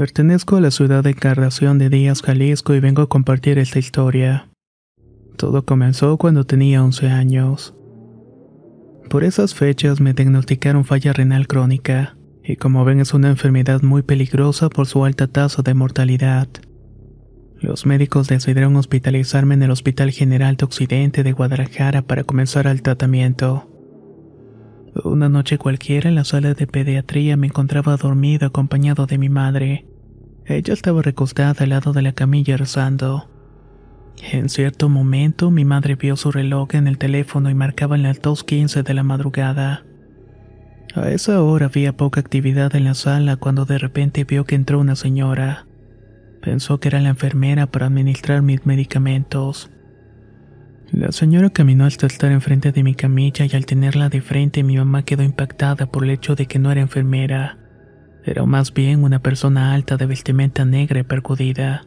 Pertenezco a la ciudad de Encarnación de Díaz, Jalisco y vengo a compartir esta historia. Todo comenzó cuando tenía 11 años. Por esas fechas me diagnosticaron falla renal crónica, y como ven es una enfermedad muy peligrosa por su alta tasa de mortalidad. Los médicos decidieron hospitalizarme en el Hospital General de Occidente de Guadalajara para comenzar el tratamiento. Una noche cualquiera en la sala de pediatría me encontraba dormido acompañado de mi madre. Ella estaba recostada al lado de la camilla rezando. En cierto momento mi madre vio su reloj en el teléfono y marcaba las 2.15 de la madrugada. A esa hora había poca actividad en la sala cuando de repente vio que entró una señora. Pensó que era la enfermera para administrar mis medicamentos. La señora caminó hasta estar enfrente de mi camilla y al tenerla de frente mi mamá quedó impactada por el hecho de que no era enfermera. Era más bien una persona alta de vestimenta negra y percudida.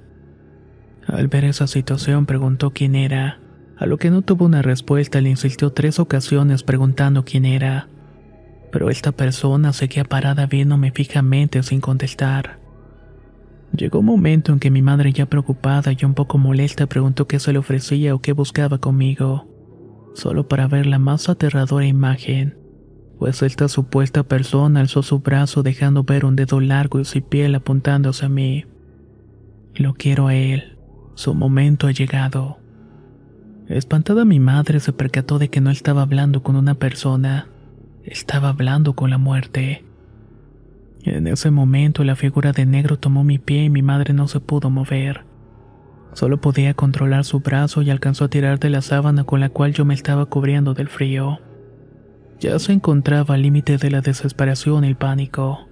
Al ver esa situación preguntó quién era, a lo que no tuvo una respuesta le insistió tres ocasiones preguntando quién era. Pero esta persona seguía parada viéndome fijamente sin contestar. Llegó un momento en que mi madre ya preocupada y un poco molesta preguntó qué se le ofrecía o qué buscaba conmigo, solo para ver la más aterradora imagen, pues esta supuesta persona alzó su brazo dejando ver un dedo largo y sin piel apuntándose a mí. Lo quiero a él, su momento ha llegado. Espantada mi madre se percató de que no estaba hablando con una persona, estaba hablando con la muerte. En ese momento la figura de negro tomó mi pie y mi madre no se pudo mover. Solo podía controlar su brazo y alcanzó a tirar de la sábana con la cual yo me estaba cubriendo del frío. Ya se encontraba al límite de la desesperación y el pánico.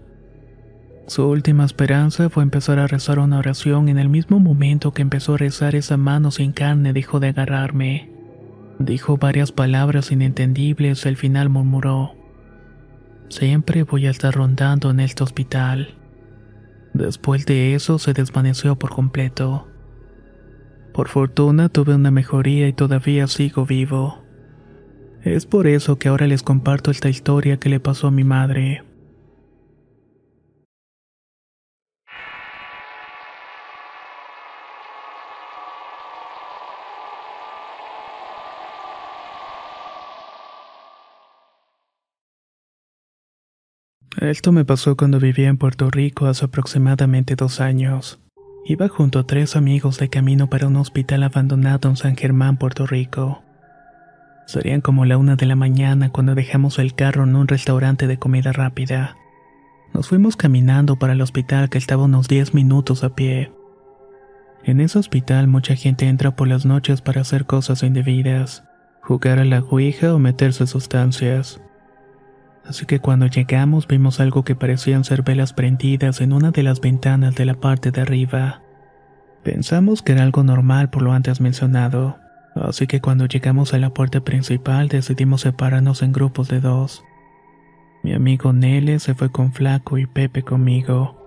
Su última esperanza fue empezar a rezar una oración en el mismo momento que empezó a rezar esa mano sin carne dejó de agarrarme. Dijo varias palabras inentendibles al final murmuró. Siempre voy a estar rondando en este hospital. Después de eso se desvaneció por completo. Por fortuna tuve una mejoría y todavía sigo vivo. Es por eso que ahora les comparto esta historia que le pasó a mi madre. Esto me pasó cuando vivía en Puerto Rico hace aproximadamente dos años. Iba junto a tres amigos de camino para un hospital abandonado en San Germán, Puerto Rico. Serían como la una de la mañana cuando dejamos el carro en un restaurante de comida rápida. Nos fuimos caminando para el hospital que estaba unos 10 minutos a pie. En ese hospital mucha gente entra por las noches para hacer cosas indebidas, jugar a la ouija o meterse sustancias así que cuando llegamos vimos algo que parecían ser velas prendidas en una de las ventanas de la parte de arriba. Pensamos que era algo normal por lo antes mencionado, así que cuando llegamos a la puerta principal decidimos separarnos en grupos de dos. Mi amigo Nele se fue con Flaco y Pepe conmigo.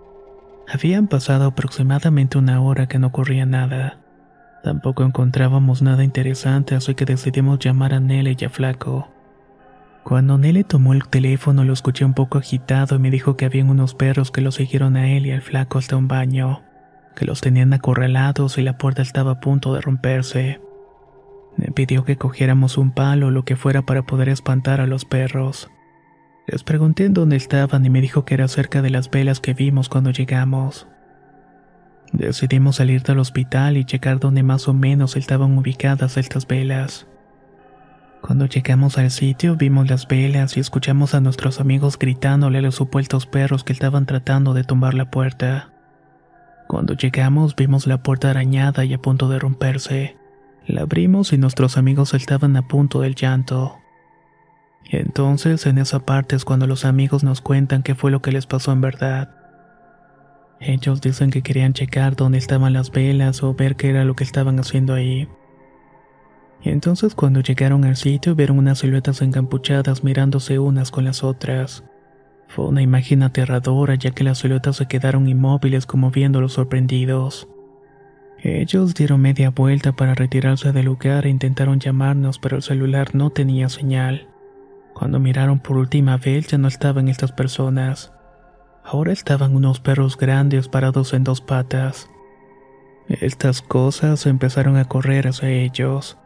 Habían pasado aproximadamente una hora que no ocurría nada. Tampoco encontrábamos nada interesante, así que decidimos llamar a Nele y a Flaco. Cuando Nelly tomó el teléfono lo escuché un poco agitado y me dijo que habían unos perros que lo siguieron a él y al flaco hasta un baño, que los tenían acorralados y la puerta estaba a punto de romperse. Pidió que cogiéramos un palo o lo que fuera para poder espantar a los perros. Les pregunté dónde estaban y me dijo que era cerca de las velas que vimos cuando llegamos. Decidimos salir del hospital y checar dónde más o menos estaban ubicadas estas velas. Cuando llegamos al sitio vimos las velas y escuchamos a nuestros amigos gritándole a los supuestos perros que estaban tratando de tumbar la puerta. Cuando llegamos vimos la puerta arañada y a punto de romperse. La abrimos y nuestros amigos estaban a punto del llanto. Entonces, en esa parte es cuando los amigos nos cuentan qué fue lo que les pasó en verdad. Ellos dicen que querían checar dónde estaban las velas o ver qué era lo que estaban haciendo ahí. Entonces cuando llegaron al sitio vieron unas siluetas encapuchadas mirándose unas con las otras. Fue una imagen aterradora ya que las siluetas se quedaron inmóviles como viéndolos sorprendidos. Ellos dieron media vuelta para retirarse del lugar e intentaron llamarnos pero el celular no tenía señal. Cuando miraron por última vez ya no estaban estas personas. Ahora estaban unos perros grandes parados en dos patas. Estas cosas empezaron a correr hacia ellos.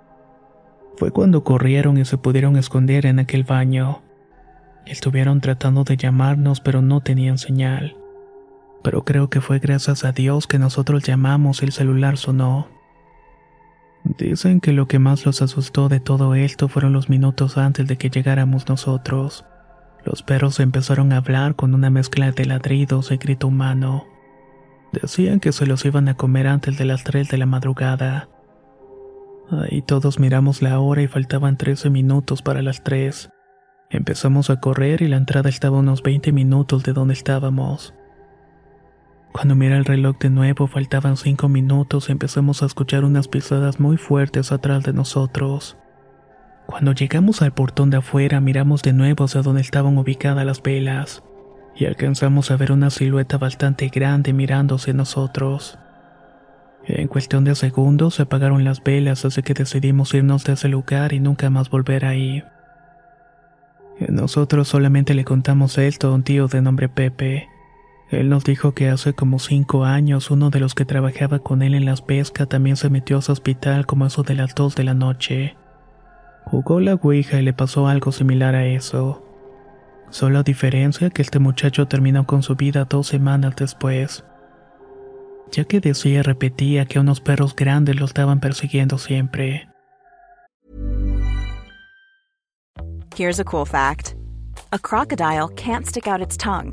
Fue cuando corrieron y se pudieron esconder en aquel baño. Estuvieron tratando de llamarnos pero no tenían señal. Pero creo que fue gracias a Dios que nosotros llamamos y el celular sonó. Dicen que lo que más los asustó de todo esto fueron los minutos antes de que llegáramos nosotros. Los perros empezaron a hablar con una mezcla de ladridos y grito humano. Decían que se los iban a comer antes de las 3 de la madrugada. Ahí todos miramos la hora y faltaban 13 minutos para las 3. Empezamos a correr y la entrada estaba a unos 20 minutos de donde estábamos. Cuando mira el reloj de nuevo faltaban cinco minutos y empezamos a escuchar unas pisadas muy fuertes atrás de nosotros. Cuando llegamos al portón de afuera miramos de nuevo hacia donde estaban ubicadas las velas y alcanzamos a ver una silueta bastante grande mirándose nosotros. En cuestión de segundos se apagaron las velas así que decidimos irnos de ese lugar y nunca más volver ahí. Nosotros solamente le contamos esto a un tío de nombre Pepe él nos dijo que hace como cinco años uno de los que trabajaba con él en las pescas también se metió a su hospital como eso de las dos de la noche. Jugó la ouija y le pasó algo similar a eso. Solo a diferencia que este muchacho terminó con su vida dos semanas después. Ya que decía repetía que unos perros grandes lo estaban persiguiendo siempre. Here's a cool fact. A crocodile can't stick out its tongue.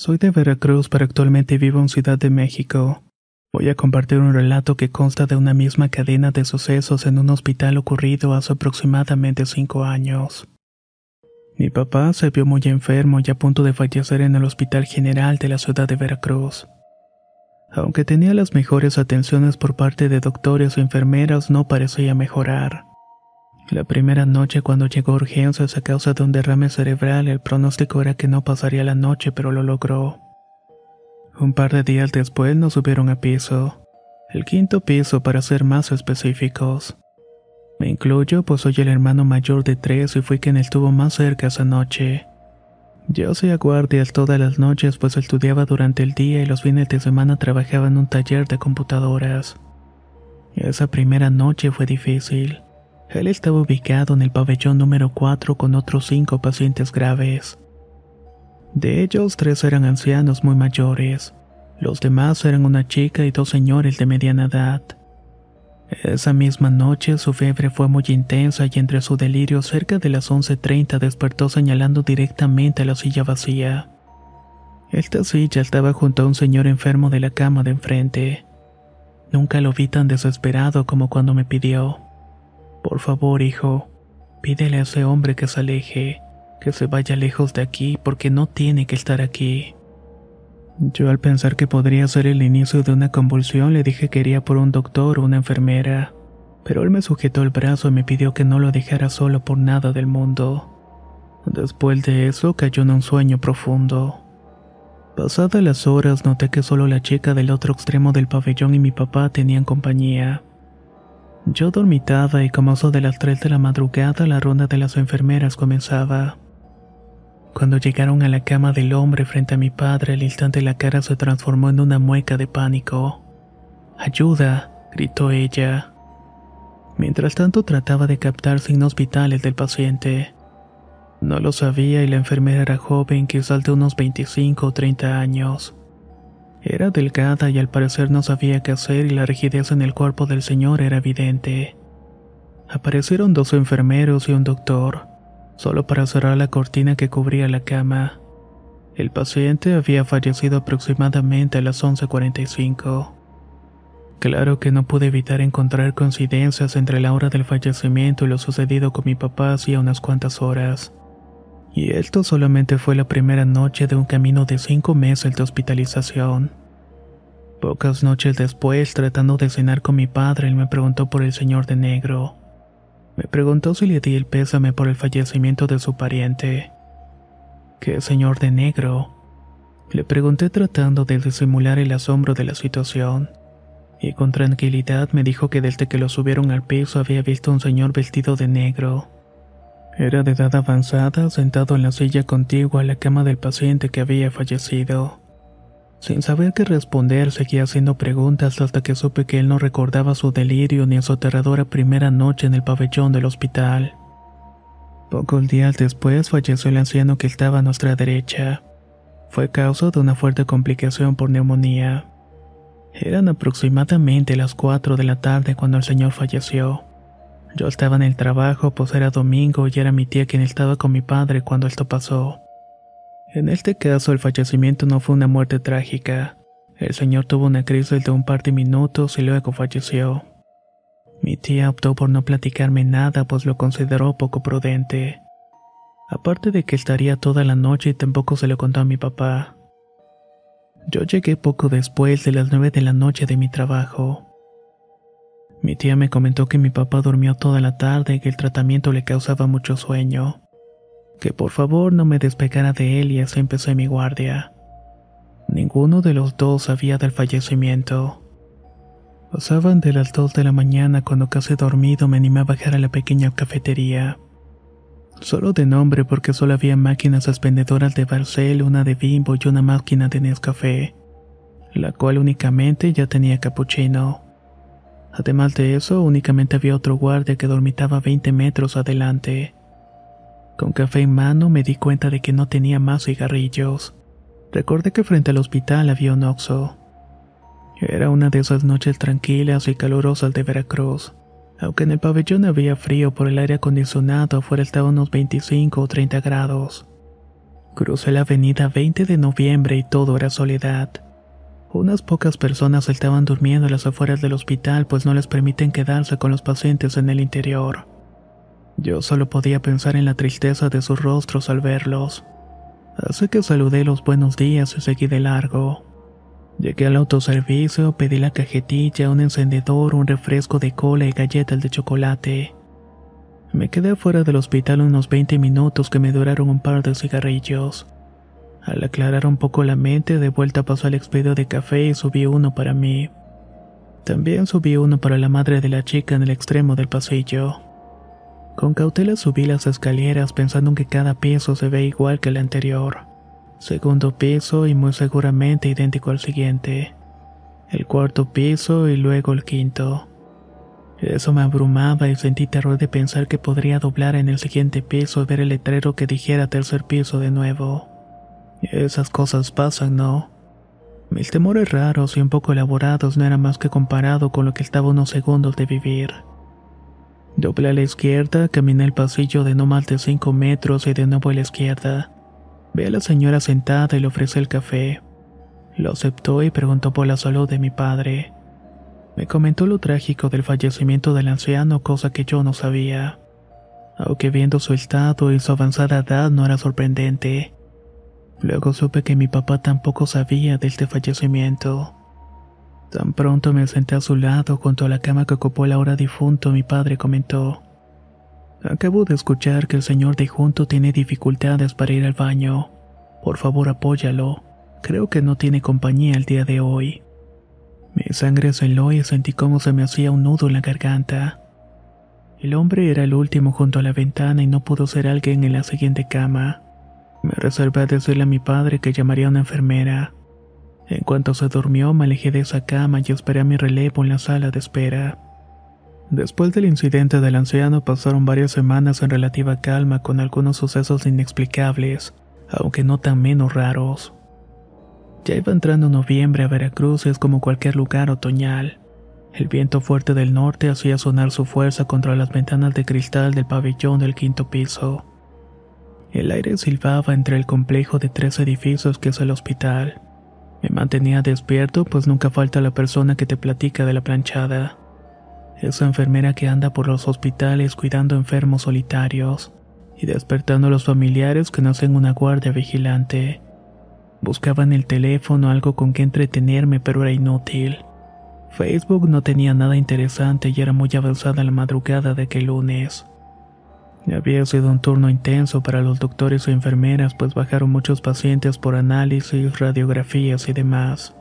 Soy de Veracruz, pero actualmente vivo en Ciudad de México. Voy a compartir un relato que consta de una misma cadena de sucesos en un hospital ocurrido hace aproximadamente cinco años. Mi papá se vio muy enfermo y a punto de fallecer en el Hospital General de la ciudad de Veracruz. Aunque tenía las mejores atenciones por parte de doctores o enfermeras, no parecía mejorar. La primera noche cuando llegó a urgencias a causa de un derrame cerebral, el pronóstico era que no pasaría la noche, pero lo logró. Un par de días después nos subieron a piso. El quinto piso para ser más específicos. Me incluyo, pues soy el hermano mayor de tres y fui quien estuvo más cerca esa noche. Yo hacía guardias todas las noches, pues estudiaba durante el día y los fines de semana trabajaba en un taller de computadoras. Esa primera noche fue difícil. Él estaba ubicado en el pabellón número 4 con otros cinco pacientes graves. De ellos, tres eran ancianos muy mayores. Los demás eran una chica y dos señores de mediana edad. Esa misma noche su fiebre fue muy intensa y entre su delirio cerca de las 11.30 despertó señalando directamente a la silla vacía. Esta silla estaba junto a un señor enfermo de la cama de enfrente. Nunca lo vi tan desesperado como cuando me pidió. Por favor, hijo, pídele a ese hombre que se aleje, que se vaya lejos de aquí porque no tiene que estar aquí. Yo al pensar que podría ser el inicio de una convulsión le dije que iría por un doctor o una enfermera, pero él me sujetó el brazo y me pidió que no lo dejara solo por nada del mundo. Después de eso cayó en un sueño profundo. Pasadas las horas noté que solo la chica del otro extremo del pabellón y mi papá tenían compañía. Yo dormitaba y como eso de las 3 de la madrugada la ronda de las enfermeras comenzaba. Cuando llegaron a la cama del hombre frente a mi padre, al instante la cara se transformó en una mueca de pánico. ¡Ayuda! gritó ella. Mientras tanto trataba de captar signos vitales del paciente. No lo sabía y la enfermera era joven, quizás de unos 25 o 30 años. Era delgada y al parecer no sabía qué hacer y la rigidez en el cuerpo del señor era evidente. Aparecieron dos enfermeros y un doctor, solo para cerrar la cortina que cubría la cama. El paciente había fallecido aproximadamente a las 11.45. Claro que no pude evitar encontrar coincidencias entre la hora del fallecimiento y lo sucedido con mi papá hacía unas cuantas horas. Y esto solamente fue la primera noche de un camino de cinco meses de hospitalización. Pocas noches después, tratando de cenar con mi padre, él me preguntó por el señor de negro. Me preguntó si le di el pésame por el fallecimiento de su pariente. ¿Qué señor de negro? Le pregunté tratando de disimular el asombro de la situación. Y con tranquilidad me dijo que desde que lo subieron al piso había visto un señor vestido de negro era de edad avanzada, sentado en la silla contigua a la cama del paciente que había fallecido. Sin saber qué responder, seguía haciendo preguntas hasta que supe que él no recordaba su delirio ni su aterradora primera noche en el pabellón del hospital. Pocos días después falleció el anciano que estaba a nuestra derecha. Fue causa de una fuerte complicación por neumonía. Eran aproximadamente las 4 de la tarde cuando el señor falleció. Yo estaba en el trabajo, pues era domingo y era mi tía quien estaba con mi padre cuando esto pasó. En este caso, el fallecimiento no fue una muerte trágica. El señor tuvo una crisis de un par de minutos y luego falleció. Mi tía optó por no platicarme nada, pues lo consideró poco prudente. Aparte de que estaría toda la noche y tampoco se lo contó a mi papá. Yo llegué poco después de las nueve de la noche de mi trabajo. Mi tía me comentó que mi papá durmió toda la tarde y que el tratamiento le causaba mucho sueño. Que por favor no me despegara de él y así empecé mi guardia. Ninguno de los dos sabía del fallecimiento. Pasaban de las dos de la mañana cuando casi dormido me animé a bajar a la pequeña cafetería. Solo de nombre porque solo había máquinas expendedoras de Barcel, una de Bimbo y una máquina de Nescafé, la cual únicamente ya tenía capuchino. Además de eso, únicamente había otro guardia que dormitaba 20 metros adelante. Con café en mano me di cuenta de que no tenía más cigarrillos. Recordé que frente al hospital había un oxo. Era una de esas noches tranquilas y calurosas de Veracruz. Aunque en el pabellón había frío por el aire acondicionado, afuera estaba unos 25 o 30 grados. Crucé la avenida 20 de noviembre y todo era soledad. Unas pocas personas estaban durmiendo en las afueras del hospital pues no les permiten quedarse con los pacientes en el interior. Yo solo podía pensar en la tristeza de sus rostros al verlos. Así que saludé los buenos días y seguí de largo. Llegué al autoservicio, pedí la cajetilla, un encendedor, un refresco de cola y galletas de chocolate. Me quedé fuera del hospital unos 20 minutos que me duraron un par de cigarrillos. Al aclarar un poco la mente, de vuelta pasó al expedio de café y subí uno para mí. También subí uno para la madre de la chica en el extremo del pasillo. Con cautela subí las escaleras pensando en que cada piso se ve igual que el anterior. Segundo piso y muy seguramente idéntico al siguiente. El cuarto piso y luego el quinto. Eso me abrumaba y sentí terror de pensar que podría doblar en el siguiente piso y ver el letrero que dijera tercer piso de nuevo. Esas cosas pasan, ¿no? Mis temores raros y un poco elaborados no eran más que comparado con lo que estaba unos segundos de vivir. Doblé a la izquierda, caminé el pasillo de no más de cinco metros y de nuevo a la izquierda. Vi a la señora sentada y le ofrecí el café. Lo aceptó y preguntó por la salud de mi padre. Me comentó lo trágico del fallecimiento del anciano, cosa que yo no sabía. Aunque viendo su estado y su avanzada edad no era sorprendente. Luego supe que mi papá tampoco sabía de este fallecimiento. Tan pronto me senté a su lado junto a la cama que ocupó el ahora difunto, mi padre comentó. Acabo de escuchar que el señor difunto tiene dificultades para ir al baño. Por favor apóyalo. Creo que no tiene compañía el día de hoy. Mi sangre se heló y sentí como se me hacía un nudo en la garganta. El hombre era el último junto a la ventana y no pudo ser alguien en la siguiente cama. Me reservé a decirle a mi padre que llamaría a una enfermera. En cuanto se durmió, me alejé de esa cama y esperé a mi relevo en la sala de espera. Después del incidente del anciano pasaron varias semanas en relativa calma con algunos sucesos inexplicables, aunque no tan menos raros. Ya iba entrando noviembre a Veracruz y es como cualquier lugar otoñal. El viento fuerte del norte hacía sonar su fuerza contra las ventanas de cristal del pabellón del quinto piso. El aire silbaba entre el complejo de tres edificios que es el hospital. Me mantenía despierto, pues nunca falta la persona que te platica de la planchada. Esa enfermera que anda por los hospitales cuidando enfermos solitarios y despertando a los familiares que no hacen una guardia vigilante. Buscaba en el teléfono algo con que entretenerme, pero era inútil. Facebook no tenía nada interesante y era muy avanzada la madrugada de aquel lunes. Había sido un turno intenso para los doctores y enfermeras, pues bajaron muchos pacientes por análisis, radiografías y demás.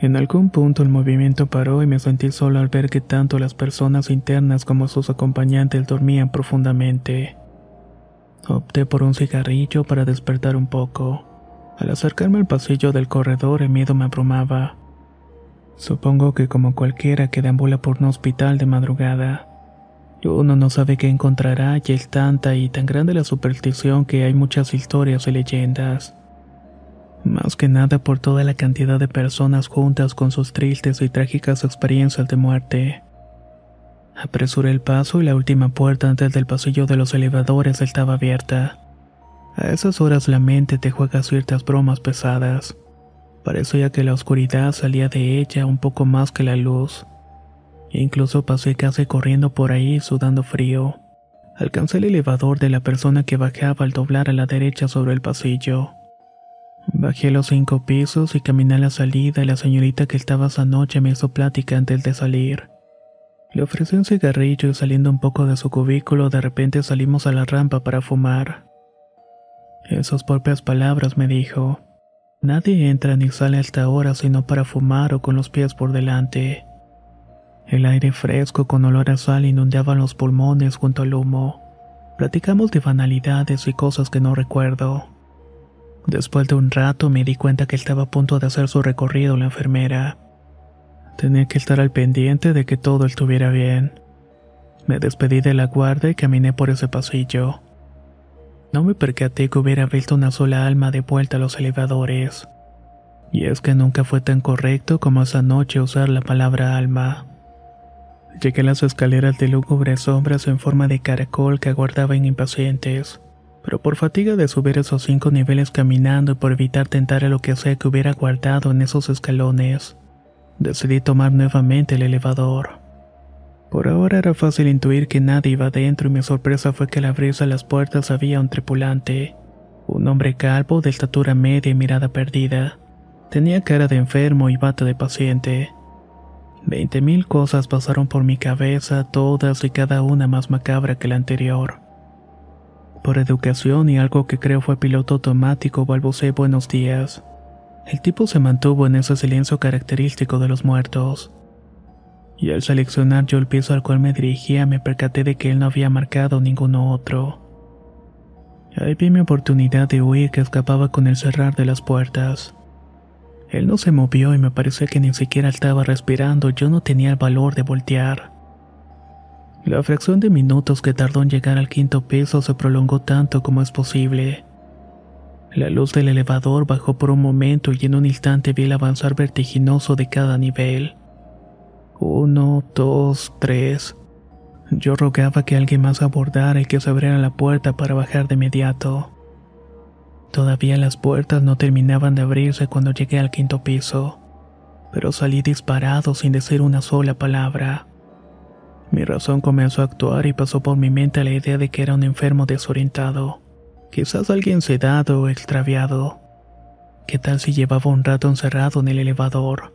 En algún punto el movimiento paró y me sentí solo al ver que tanto las personas internas como sus acompañantes dormían profundamente. Opté por un cigarrillo para despertar un poco. Al acercarme al pasillo del corredor el miedo me abrumaba. Supongo que como cualquiera que deambula por un hospital de madrugada. Uno no sabe qué encontrará y es tanta y tan grande la superstición que hay muchas historias y leyendas. Más que nada por toda la cantidad de personas juntas con sus tristes y trágicas experiencias de muerte. Apresuré el paso y la última puerta antes del pasillo de los elevadores estaba abierta. A esas horas la mente te juega ciertas bromas pesadas. Parecía que la oscuridad salía de ella un poco más que la luz. Incluso pasé casi corriendo por ahí sudando frío. Alcancé el elevador de la persona que bajaba al doblar a la derecha sobre el pasillo. Bajé los cinco pisos y caminé a la salida y la señorita que estaba esa noche me hizo plática antes de salir. Le ofrecí un cigarrillo y saliendo un poco de su cubículo de repente salimos a la rampa para fumar. En sus propias palabras me dijo, Nadie entra ni sale a esta hora sino para fumar o con los pies por delante. El aire fresco con olor a sal inundaba los pulmones junto al humo. Platicamos de banalidades y cosas que no recuerdo. Después de un rato me di cuenta que estaba a punto de hacer su recorrido la enfermera. Tenía que estar al pendiente de que todo estuviera bien. Me despedí de la guardia y caminé por ese pasillo. No me percaté que hubiera visto una sola alma de vuelta a los elevadores. Y es que nunca fue tan correcto como esa noche usar la palabra alma. Llegué a las escaleras de lúgubres sombras en forma de caracol que aguardaban impacientes, pero por fatiga de subir esos cinco niveles caminando y por evitar tentar a lo que sea que hubiera guardado en esos escalones, decidí tomar nuevamente el elevador. Por ahora era fácil intuir que nadie iba adentro y mi sorpresa fue que al abrirse las puertas había un tripulante, un hombre calvo de estatura media y mirada perdida. Tenía cara de enfermo y bata de paciente. Veinte mil cosas pasaron por mi cabeza, todas y cada una más macabra que la anterior. Por educación y algo que creo fue piloto automático, balbuceé buenos días. El tipo se mantuvo en ese silencio característico de los muertos. Y al seleccionar yo el piso al cual me dirigía, me percaté de que él no había marcado ninguno otro. Ahí vi mi oportunidad de huir que escapaba con el cerrar de las puertas. Él no se movió y me parecía que ni siquiera estaba respirando, yo no tenía el valor de voltear. La fracción de minutos que tardó en llegar al quinto piso se prolongó tanto como es posible. La luz del elevador bajó por un momento y en un instante vi el avanzar vertiginoso de cada nivel. Uno, dos, tres. Yo rogaba que alguien más abordara y que se abriera la puerta para bajar de inmediato. Todavía las puertas no terminaban de abrirse cuando llegué al quinto piso, pero salí disparado sin decir una sola palabra. Mi razón comenzó a actuar y pasó por mi mente la idea de que era un enfermo desorientado, quizás alguien sedado o extraviado. ¿Qué tal si llevaba un rato encerrado en el elevador?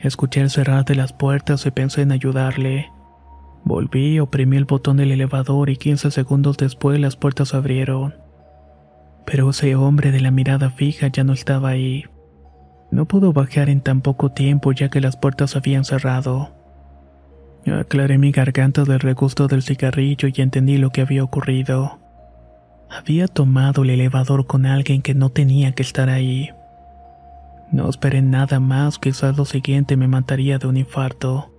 Escuché el cerrar de las puertas y pensé en ayudarle. Volví, oprimí el botón del elevador y 15 segundos después las puertas abrieron. Pero ese hombre de la mirada fija ya no estaba ahí. No pudo bajar en tan poco tiempo ya que las puertas habían cerrado. Aclaré mi garganta del regusto del cigarrillo y entendí lo que había ocurrido. Había tomado el elevador con alguien que no tenía que estar ahí. No esperé nada más, quizás lo siguiente me mataría de un infarto.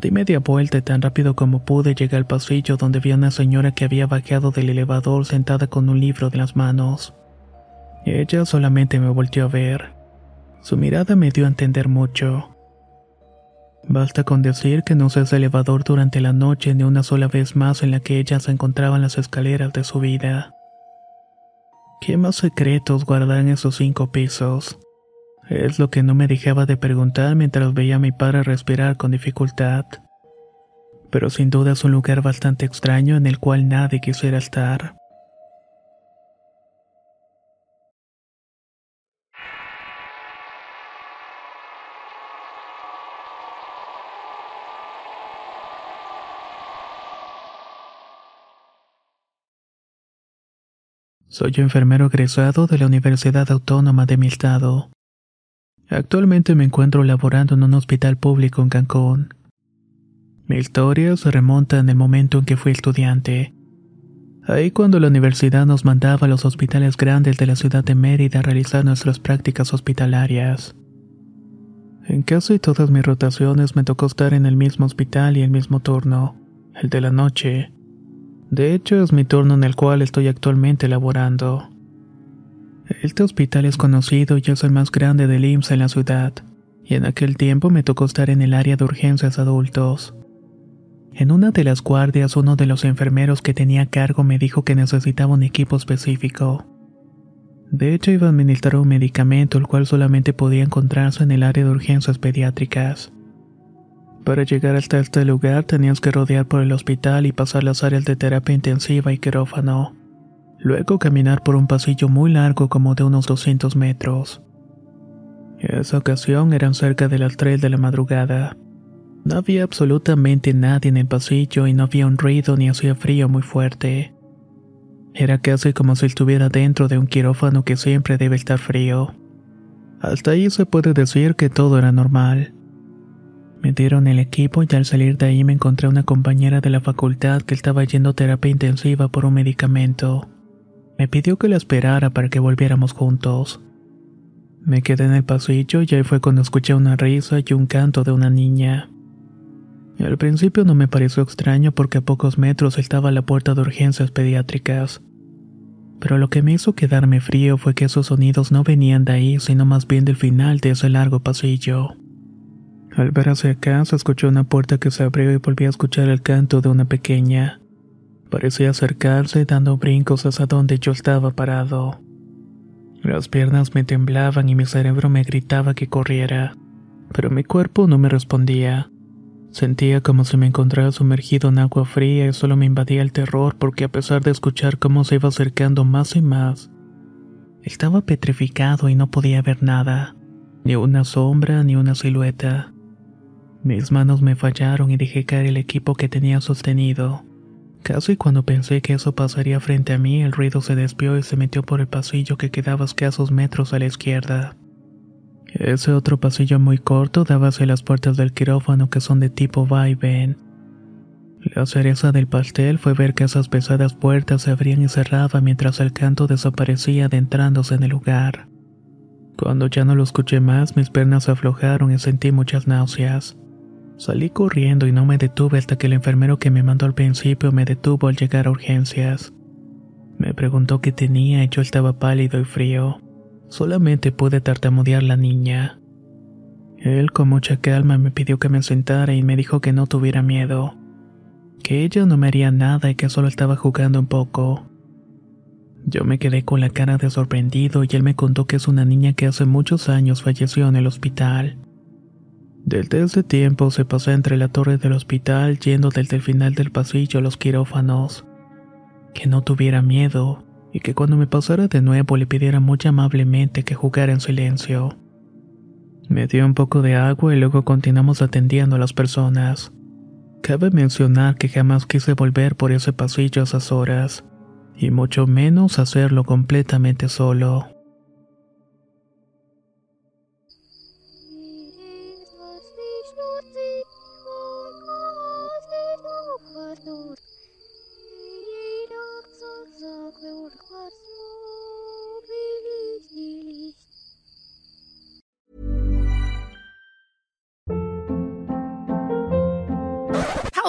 Di media vuelta y tan rápido como pude llegué al pasillo donde vi a una señora que había bajado del elevador sentada con un libro en las manos. Ella solamente me volteó a ver. Su mirada me dio a entender mucho. Basta con decir que no se hace elevador durante la noche ni una sola vez más en la que ella se encontraba en las escaleras de su vida. ¿Qué más secretos guardan esos cinco pisos? Es lo que no me dejaba de preguntar mientras veía a mi padre respirar con dificultad. Pero sin duda es un lugar bastante extraño en el cual nadie quisiera estar. Soy enfermero egresado de la Universidad Autónoma de mi estado. Actualmente me encuentro laborando en un hospital público en Cancún. Mi historia se remonta en el momento en que fui estudiante. Ahí cuando la universidad nos mandaba a los hospitales grandes de la ciudad de Mérida a realizar nuestras prácticas hospitalarias. En casi todas mis rotaciones me tocó estar en el mismo hospital y el mismo turno, el de la noche. De hecho, es mi turno en el cual estoy actualmente laborando. Este hospital es conocido y es el más grande del IMSS en la ciudad, y en aquel tiempo me tocó estar en el área de urgencias adultos. En una de las guardias, uno de los enfermeros que tenía cargo me dijo que necesitaba un equipo específico. De hecho, iba a administrar un medicamento el cual solamente podía encontrarse en el área de urgencias pediátricas. Para llegar hasta este lugar tenías que rodear por el hospital y pasar las áreas de terapia intensiva y quirófano. Luego caminar por un pasillo muy largo como de unos 200 metros. Esa ocasión eran cerca de las 3 de la madrugada. No había absolutamente nadie en el pasillo y no había un ruido ni hacía frío muy fuerte. Era casi como si estuviera dentro de un quirófano que siempre debe estar frío. Hasta ahí se puede decir que todo era normal. Me dieron el equipo y al salir de ahí me encontré una compañera de la facultad que estaba yendo terapia intensiva por un medicamento. Me pidió que la esperara para que volviéramos juntos. Me quedé en el pasillo y ahí fue cuando escuché una risa y un canto de una niña. Al principio no me pareció extraño porque a pocos metros estaba la puerta de urgencias pediátricas. Pero lo que me hizo quedarme frío fue que esos sonidos no venían de ahí, sino más bien del final de ese largo pasillo. Al ver hacia acá se escuchó una puerta que se abrió y volví a escuchar el canto de una pequeña. Parecía acercarse dando brincos hacia donde yo estaba parado. Las piernas me temblaban y mi cerebro me gritaba que corriera, pero mi cuerpo no me respondía. Sentía como si me encontrara sumergido en agua fría y solo me invadía el terror porque a pesar de escuchar cómo se iba acercando más y más, estaba petrificado y no podía ver nada, ni una sombra ni una silueta. Mis manos me fallaron y dejé caer el equipo que tenía sostenido. Casi cuando pensé que eso pasaría frente a mí, el ruido se desvió y se metió por el pasillo que quedaba escasos metros a la izquierda. Ese otro pasillo muy corto daba hacia las puertas del quirófano que son de tipo va y ven. La cereza del pastel fue ver que esas pesadas puertas se abrían y cerraban mientras el canto desaparecía adentrándose en el lugar. Cuando ya no lo escuché más, mis piernas aflojaron y sentí muchas náuseas. Salí corriendo y no me detuve hasta que el enfermero que me mandó al principio me detuvo al llegar a urgencias. Me preguntó qué tenía y yo estaba pálido y frío. Solamente pude tartamudear la niña. Él con mucha calma me pidió que me sentara y me dijo que no tuviera miedo, que ella no me haría nada y que solo estaba jugando un poco. Yo me quedé con la cara de sorprendido y él me contó que es una niña que hace muchos años falleció en el hospital. Desde ese tiempo se pasó entre la torre del hospital yendo desde el final del pasillo a los quirófanos. Que no tuviera miedo y que cuando me pasara de nuevo le pidiera muy amablemente que jugara en silencio. Me dio un poco de agua y luego continuamos atendiendo a las personas. Cabe mencionar que jamás quise volver por ese pasillo a esas horas, y mucho menos hacerlo completamente solo.